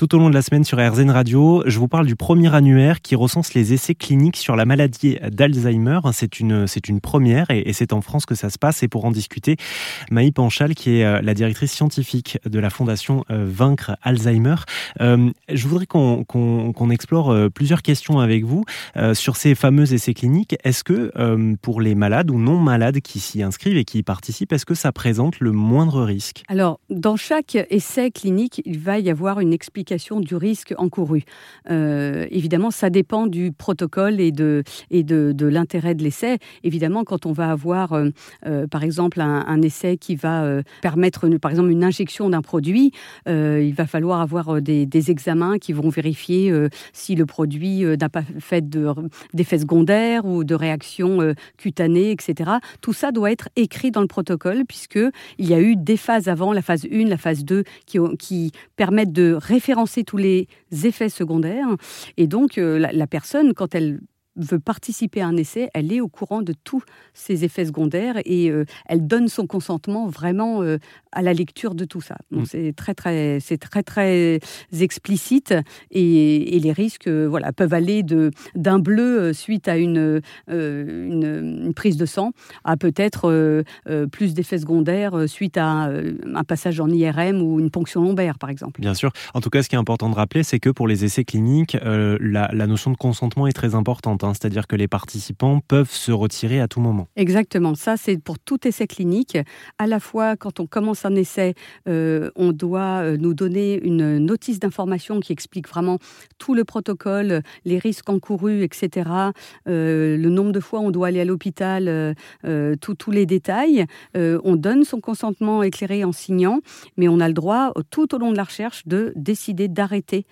Tout au long de la semaine sur RZN Radio, je vous parle du premier annuaire qui recense les essais cliniques sur la maladie d'Alzheimer. C'est une, c'est une première et, c'est en France que ça se passe. Et pour en discuter, Maï Panchal, qui est euh, la directrice scientifique de la fondation euh, Vaincre Alzheimer. Euh, je voudrais qu'on, qu'on, explore plusieurs questions avec vous sur ces fameux essais cliniques. Est-ce que pour les malades ou non malades qui s'y inscrivent et qui y participent, est-ce que ça présente le moindre risque? Alors, dans chaque essai clinique, il va y avoir une explication du risque encouru. évidemment, ça dépend du protocole et de, et de, de l'intérêt de l'essai. Évidemment, quand on va avoir, euh, euh, par exemple, un, essai qui va euh, permettre, par exemple, une injection d'un produit, il va falloir avoir des, examens qui vont vérifier si le produit n'a pas fait d'effets secondaires ou de réactions cutanées, etc. Tout ça doit être écrit dans le protocole puisqu'il y a eu des phases avant, la phase 1, la phase 2, qui, qui permettent de référencer tous les effets secondaires. Et donc, la personne, quand elle veut participer à un essai, elle est au courant de tous ces effets secondaires et euh, elle donne son consentement vraiment euh, à la lecture de tout ça. Donc mm. c'est très très c'est très très explicite et, les risques euh, voilà peuvent aller de d'un bleu suite à une, une, prise de sang à peut-être plus d'effets secondaires suite à un, passage en IRM ou une ponction lombaire par exemple. Bien sûr. En tout cas, ce qui est important de rappeler, c'est que pour les essais cliniques, la, la notion de consentement est très importante. Hein. C'est-à-dire que les participants peuvent se retirer à tout moment. Exactement, ça c'est pour tout essai clinique. À la fois, quand on commence un essai, euh, on doit euh, nous donner une notice d'information qui explique vraiment tout le protocole, les risques encourus, etc. Euh, le nombre de fois on doit aller à l'hôpital, tous les détails. on donne son consentement éclairé en signant, mais on a le droit tout au long de la recherche de décider d'arrêter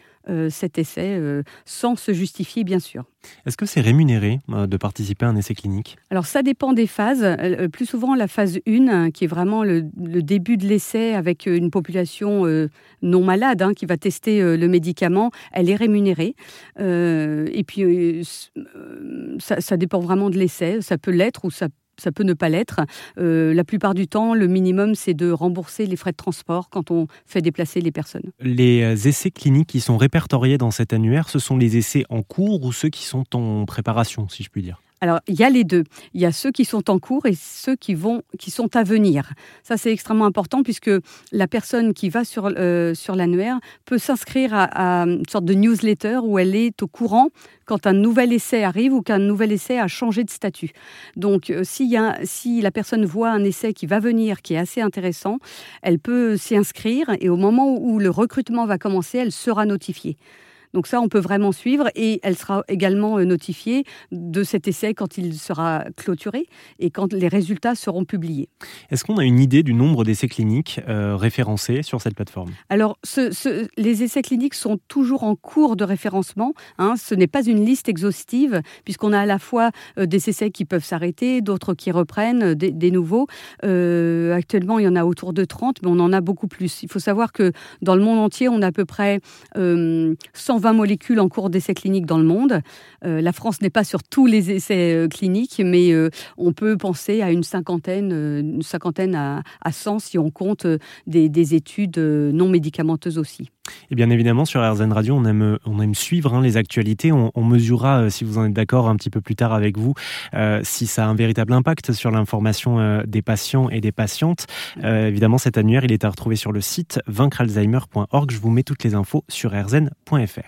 cet essai sans se justifier, bien sûr. Est-ce que c'est rémunéré euh, de participer à un essai clinique? Alors ça dépend des phases. Euh, plus souvent la phase 1, qui est vraiment le, début de l'essai avec une population euh, non malade hein, qui va tester le médicament, elle est rémunérée. et puis ça, ça, dépend vraiment de l'essai. Ça peut l'être ou ça ça peut ne pas l'être. Euh, la plupart du temps, le minimum, c'est de rembourser les frais de transport quand on fait déplacer les personnes. Les euh, essais cliniques qui sont répertoriés dans cet annuaire, ce sont les essais en cours ou ceux qui sont en préparation, si je puis dire? Alors, il y a les deux. Il y a ceux qui sont en cours et ceux qui, vont, qui sont à venir. Ça, c'est extrêmement important puisque la personne qui va sur, euh, sur l'annuaire peut s'inscrire à, une sorte de newsletter où elle est au courant quand un nouvel essai arrive ou qu'un nouvel essai a changé de statut. Donc, euh, a, si la personne voit un essai qui va venir, qui est assez intéressant, elle peut s'y inscrire et au moment où le recrutement va commencer, elle sera notifiée. Donc ça, on peut vraiment suivre et elle sera également euh, notifiée de cet essai quand il sera clôturé et quand les résultats seront publiés. Est-ce qu'on a une idée du nombre d'essais cliniques euh, référencés sur cette plateforme? Alors, les essais cliniques sont toujours en cours de référencement. Hein. ce n'est pas une liste exhaustive puisqu'on a à la fois euh, des essais qui peuvent s'arrêter, d'autres qui reprennent, des, nouveaux. actuellement, il y en a autour de 30, mais on en a beaucoup plus. Il faut savoir que dans le monde entier, on a à peu près 100 20 molécules en cours d'essais cliniques dans le monde. Euh, la France n'est pas sur tous les essais euh, cliniques, mais euh, on peut penser à une cinquantaine, une cinquantaine à, 100 si on compte des, études non médicamenteuses aussi. Et bien évidemment, sur RZN Radio, on aime, on aime suivre hein, les actualités. On, mesurera, si vous en êtes d'accord, un petit peu plus tard avec vous, si ça a un véritable impact sur l'information des patients et des patientes. évidemment, cet annuaire, il est à retrouver sur le site vaincrealzheimer.org. Je vous mets toutes les infos sur rzn.fr.